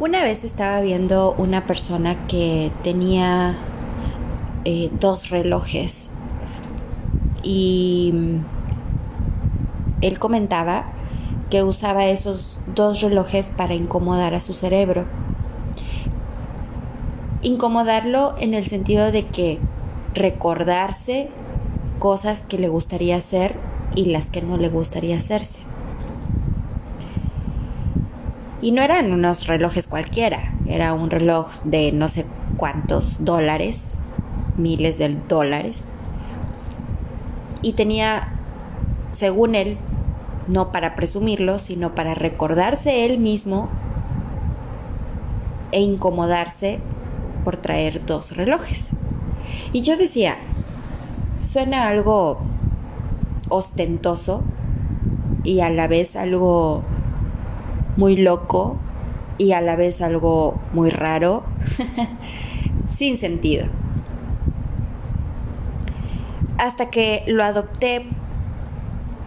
Una vez estaba viendo una persona que tenía eh, dos relojes y mm, él comentaba que usaba esos dos relojes para incomodar a su cerebro. Incomodarlo en el sentido de que recordarse cosas que le gustaría hacer y las que no le gustaría hacerse. Y no eran unos relojes cualquiera, era un reloj de no sé cuántos dólares, miles de dólares. Y tenía, según él, no para presumirlo, sino para recordarse él mismo e incomodarse por traer dos relojes. Y yo decía, suena algo ostentoso y a la vez algo muy loco y a la vez algo muy raro, sin sentido. Hasta que lo adopté,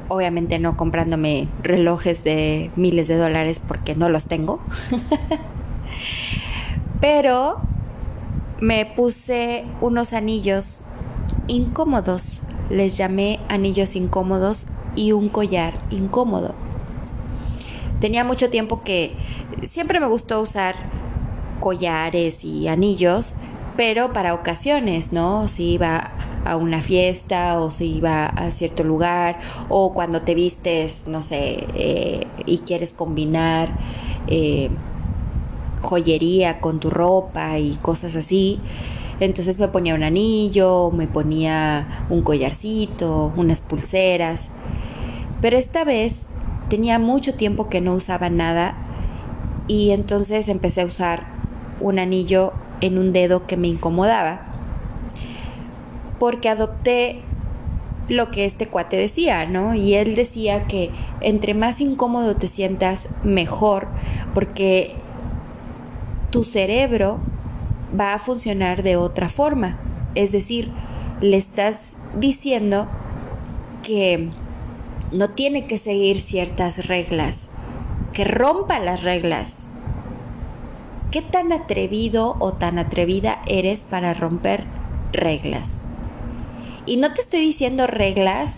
obviamente no comprándome relojes de miles de dólares porque no los tengo, pero me puse unos anillos incómodos, les llamé anillos incómodos y un collar incómodo tenía mucho tiempo que siempre me gustó usar collares y anillos, pero para ocasiones, ¿no? Si iba a una fiesta o si iba a cierto lugar o cuando te vistes, no sé, eh, y quieres combinar eh, joyería con tu ropa y cosas así. Entonces me ponía un anillo, me ponía un collarcito, unas pulseras. Pero esta vez tenía mucho tiempo que no usaba nada y entonces empecé a usar un anillo en un dedo que me incomodaba porque adopté lo que este cuate decía, ¿no? Y él decía que entre más incómodo te sientas, mejor, porque tu cerebro va a funcionar de otra forma. Es decir, le estás diciendo que no tiene que seguir ciertas reglas, que rompa las reglas. ¿Qué tan atrevido o tan atrevida eres para romper reglas? Y no te estoy diciendo reglas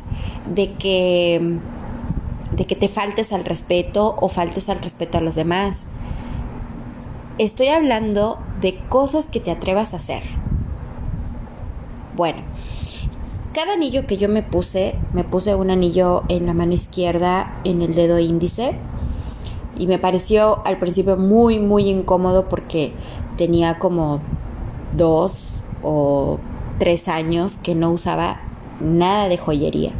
de que de que te faltes al respeto o faltes al respeto a los demás. Estoy hablando de cosas que te atrevas a hacer. Bueno, cada anillo que yo me puse, me puse un anillo en la mano izquierda, en el dedo índice, y me pareció al principio muy, muy incómodo porque tenía como dos o tres años que no usaba nada de joyería.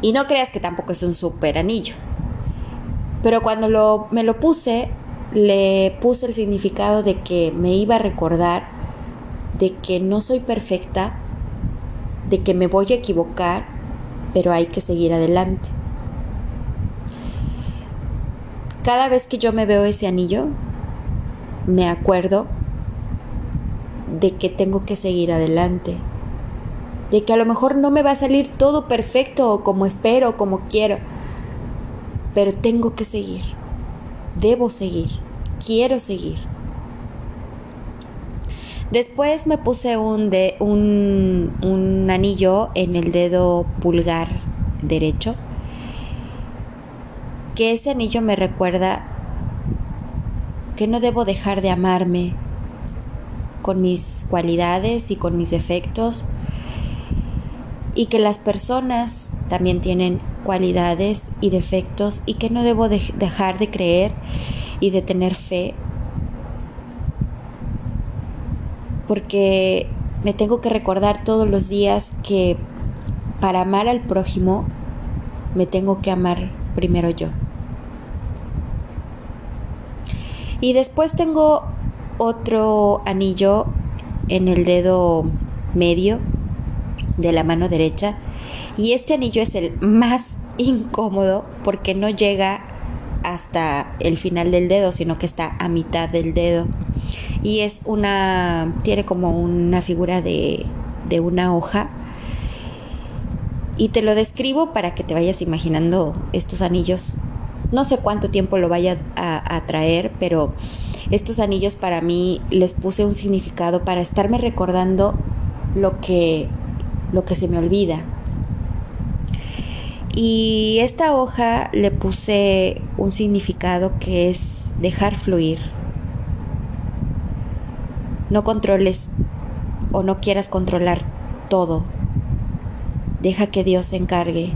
Y no creas que tampoco es un súper anillo. Pero cuando lo, me lo puse, le puse el significado de que me iba a recordar de que no soy perfecta de que me voy a equivocar, pero hay que seguir adelante. Cada vez que yo me veo ese anillo, me acuerdo de que tengo que seguir adelante, de que a lo mejor no me va a salir todo perfecto como espero, como quiero, pero tengo que seguir, debo seguir, quiero seguir. Después me puse un, de, un, anillo en el dedo pulgar derecho, que ese anillo me recuerda que no debo dejar de amarme con mis cualidades y con mis defectos y que las personas también tienen cualidades y defectos y que no debo dejar de creer y de tener fe porque me tengo que recordar todos los días que para amar al prójimo me tengo que amar primero yo. Y después tengo otro anillo en el dedo medio de la mano derecha y este anillo es el más incómodo porque no llega hasta el final del dedo, sino que está a mitad del dedo y es una, tiene como una figura de, de una hoja y te lo describo para que te vayas imaginando estos anillos. No sé cuánto tiempo lo vaya a, a traer, pero estos anillos para mí les puse un significado para estarme recordando lo que, lo que se me olvida. Y esta hoja le puse un significado que es dejar fluir. No controles o no quieras controlar todo. Deja que Dios se encargue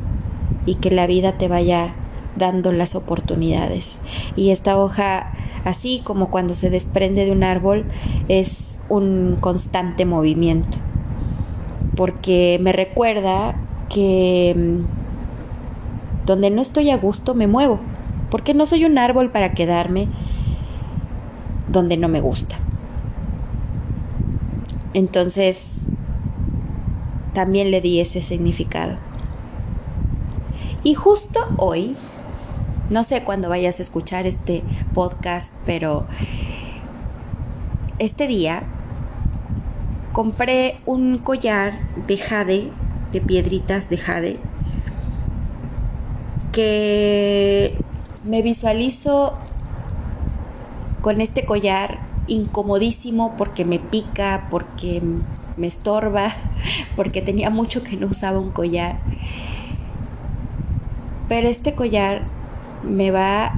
y que la vida te vaya dando las oportunidades. Y esta hoja, así como cuando se desprende de un árbol, es un constante movimiento. Porque me recuerda que mm, donde no estoy a gusto me muevo. Porque no soy un árbol para quedarme donde no me gusta. Entonces, también le di ese significado. Y justo hoy, no sé cuándo vayas a escuchar este podcast, pero este día compré un collar de jade, de piedritas de jade, que me visualizo con este collar incomodísimo porque me pica, porque me estorba, porque tenía mucho que no usaba un collar. Pero este collar me va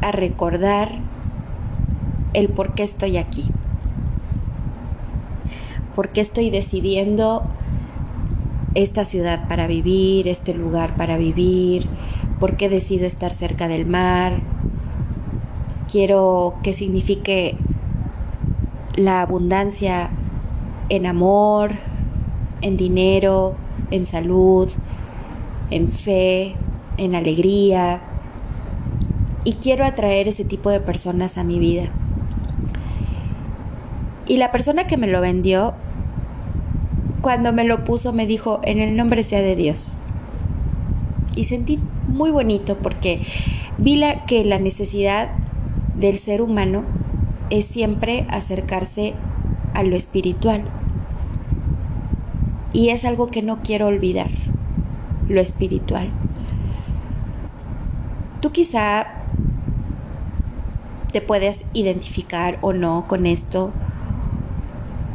a recordar el por qué estoy aquí. Por qué estoy decidiendo esta ciudad para vivir, este lugar para vivir, por qué decido estar cerca del mar. Quiero que signifique la abundancia en amor, en dinero, en salud, en fe, en alegría. Y quiero atraer ese tipo de personas a mi vida. Y la persona que me lo vendió, cuando me lo puso, me dijo, en el nombre sea de Dios. Y sentí muy bonito porque vi la, que la necesidad del ser humano es siempre acercarse a lo espiritual. Y es algo que no quiero olvidar, lo espiritual. Tú quizá te puedes identificar o no con esto.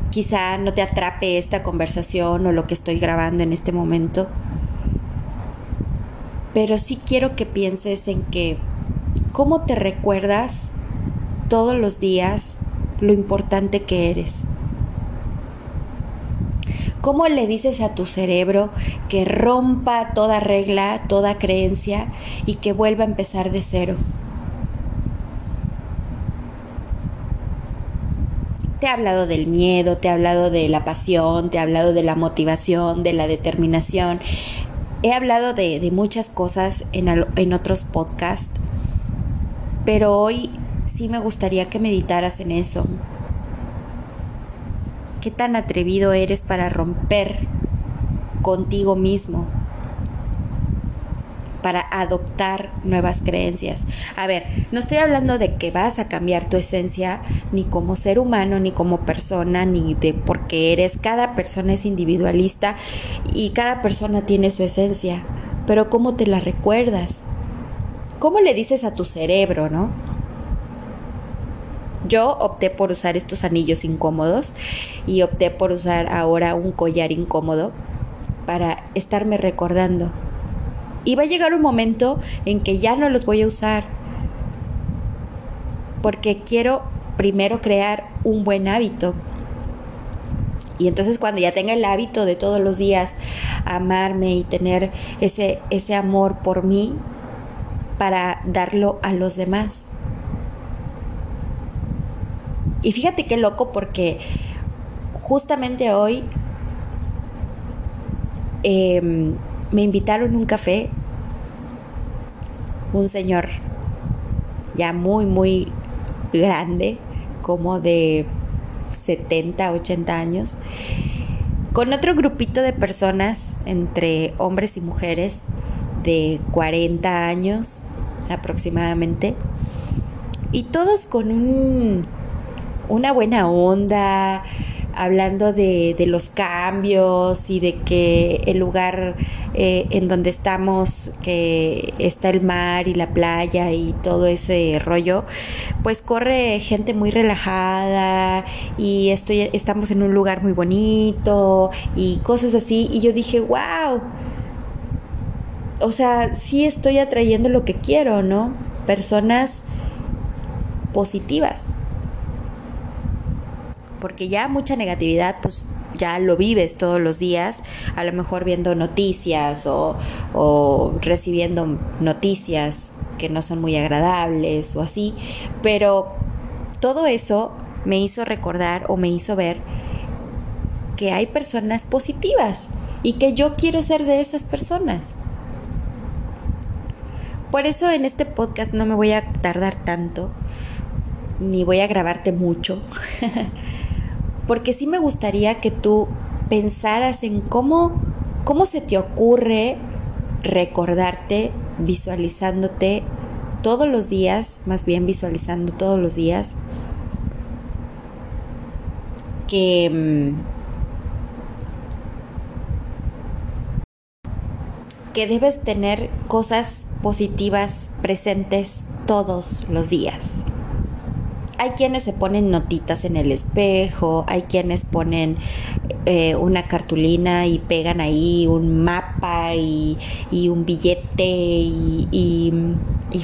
Quizá no te atrape esta conversación o lo que estoy grabando en este momento. Pero sí quiero que pienses en que cómo te recuerdas todos los días lo importante que eres. ¿Cómo le dices a tu cerebro que rompa toda regla, toda creencia y que vuelva a empezar de cero? Te he hablado del miedo, te he hablado de la pasión, te he hablado de la motivación, de la determinación. He hablado de, muchas cosas en, en otros podcasts, pero hoy sí me gustaría que meditaras en eso, ¿Qué tan atrevido eres para romper contigo mismo? para adoptar nuevas creencias. A ver, no estoy hablando de que vas a cambiar tu esencia ni como ser humano, ni como persona, ni de porque eres. Cada persona es individualista y cada persona tiene su esencia. Pero ¿cómo te la recuerdas? ¿Cómo le dices a tu cerebro, no? Yo opté por usar estos anillos incómodos y opté por usar ahora un collar incómodo para estarme recordando. Y va a llegar un momento en que ya no los voy a usar porque quiero primero crear un buen hábito. Y entonces cuando ya tenga el hábito de todos los días amarme y tener ese, ese amor por mí para darlo a los demás. Y fíjate qué loco porque justamente hoy em, me invitaron a un café un señor ya muy, muy grande, como de 70, 80 años, con otro grupito de personas, entre hombres y mujeres, de 40 años aproximadamente, y todos con un una buena onda, hablando de, los cambios y de que el lugar eh, en donde estamos, que está el mar y la playa y todo ese rollo, pues corre gente muy relajada y estoy, estamos en un lugar muy bonito y cosas así. Y yo dije, wow. O sea, sí estoy atrayendo lo que quiero, ¿no? Personas positivas. Porque ya mucha negatividad, pues ya lo vives todos los días, a lo mejor viendo noticias o, recibiendo noticias que no son muy agradables o así, pero todo eso me hizo recordar o me hizo ver que hay personas positivas y que yo quiero ser de esas personas. Por eso en este podcast no me voy a tardar tanto, ni voy a grabarte mucho. porque sí me gustaría que tú pensaras en cómo, cómo se te ocurre recordarte visualizándote todos los días, más bien visualizando todos los días, que, mm, que debes tener cosas positivas presentes todos los días hay quienes se ponen notitas en el espejo, hay quienes ponen eh, una cartulina y pegan ahí un mapa y, un billete y,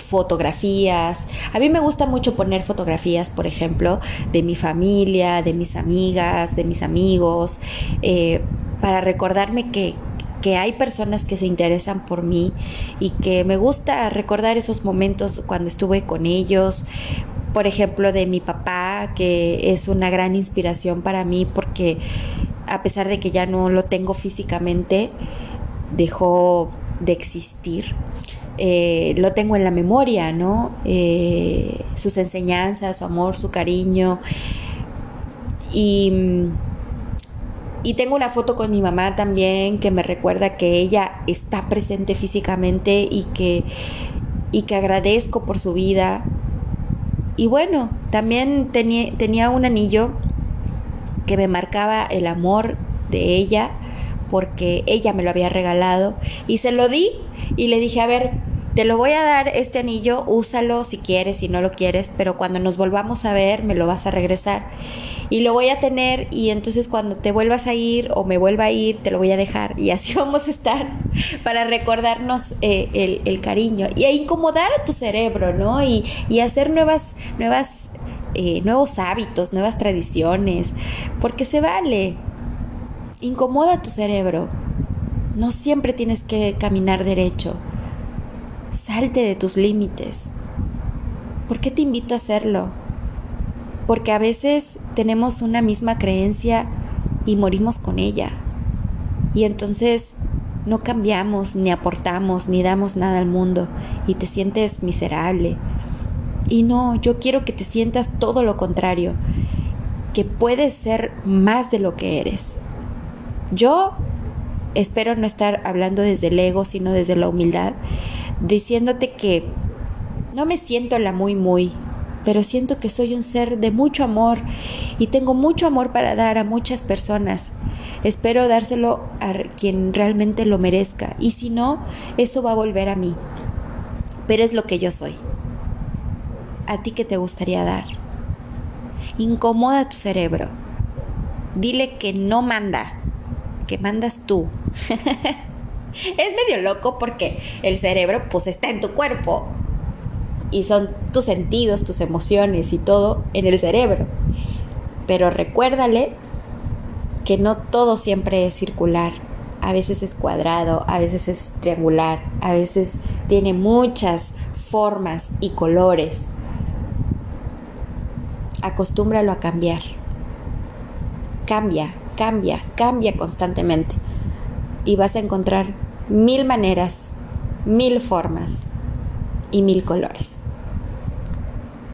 fotografías. A mí me gusta mucho poner fotografías, por ejemplo, de mi familia, de mis amigas, de mis amigos, eh, para recordarme que, que hay personas que se interesan por mí y que me gusta recordar esos momentos cuando estuve con ellos, por ejemplo, de mi papá, que es una gran inspiración para mí porque a pesar de que ya no lo tengo físicamente, dejó de existir. Eh, lo tengo en la memoria, ¿no? Eh, sus enseñanzas, su amor, su cariño. Y, y tengo una foto con mi mamá también que me recuerda que ella está presente físicamente y que, y que agradezco por su vida, y bueno, también tenía, tenía un anillo que me marcaba el amor de ella porque ella me lo había regalado y se lo di y le dije, a ver, te lo voy a dar este anillo, úsalo si quieres, si no lo quieres, pero cuando nos volvamos a ver me lo vas a regresar y lo voy a tener y entonces cuando te vuelvas a ir o me vuelva a ir te lo voy a dejar y así vamos a estar para recordarnos eh, el, cariño y a incomodar a tu cerebro, ¿no? Y, hacer nuevas, nuevas, eh, nuevos hábitos, nuevas tradiciones, porque se vale. Incomoda a tu cerebro. No siempre tienes que caminar derecho. Salte de tus límites. ¿Por qué te invito a hacerlo? Porque a veces tenemos una misma creencia y morimos con ella. Y entonces no cambiamos, ni aportamos, ni damos nada al mundo y te sientes miserable. Y no, yo quiero que te sientas todo lo contrario, que puedes ser más de lo que eres. Yo espero no estar hablando desde el ego, sino desde la humildad, diciéndote que no me siento la muy muy, pero siento que soy un ser de mucho amor y tengo mucho amor para dar a muchas personas. Espero dárselo a quien realmente lo merezca y si no, eso va a volver a mí. Pero es lo que yo soy. ¿A ti qué te gustaría dar? Incomoda tu cerebro. Dile que no manda, que mandas tú. es medio loco porque el cerebro pues está en tu cuerpo y son tus sentidos, tus emociones y todo en el cerebro. Pero recuérdale que no todo siempre es circular. A veces es cuadrado, a veces es triangular, a veces tiene muchas formas y colores. Acostúmbralo a cambiar. Cambia, cambia, cambia constantemente. Y vas a encontrar mil maneras, mil formas y mil colores.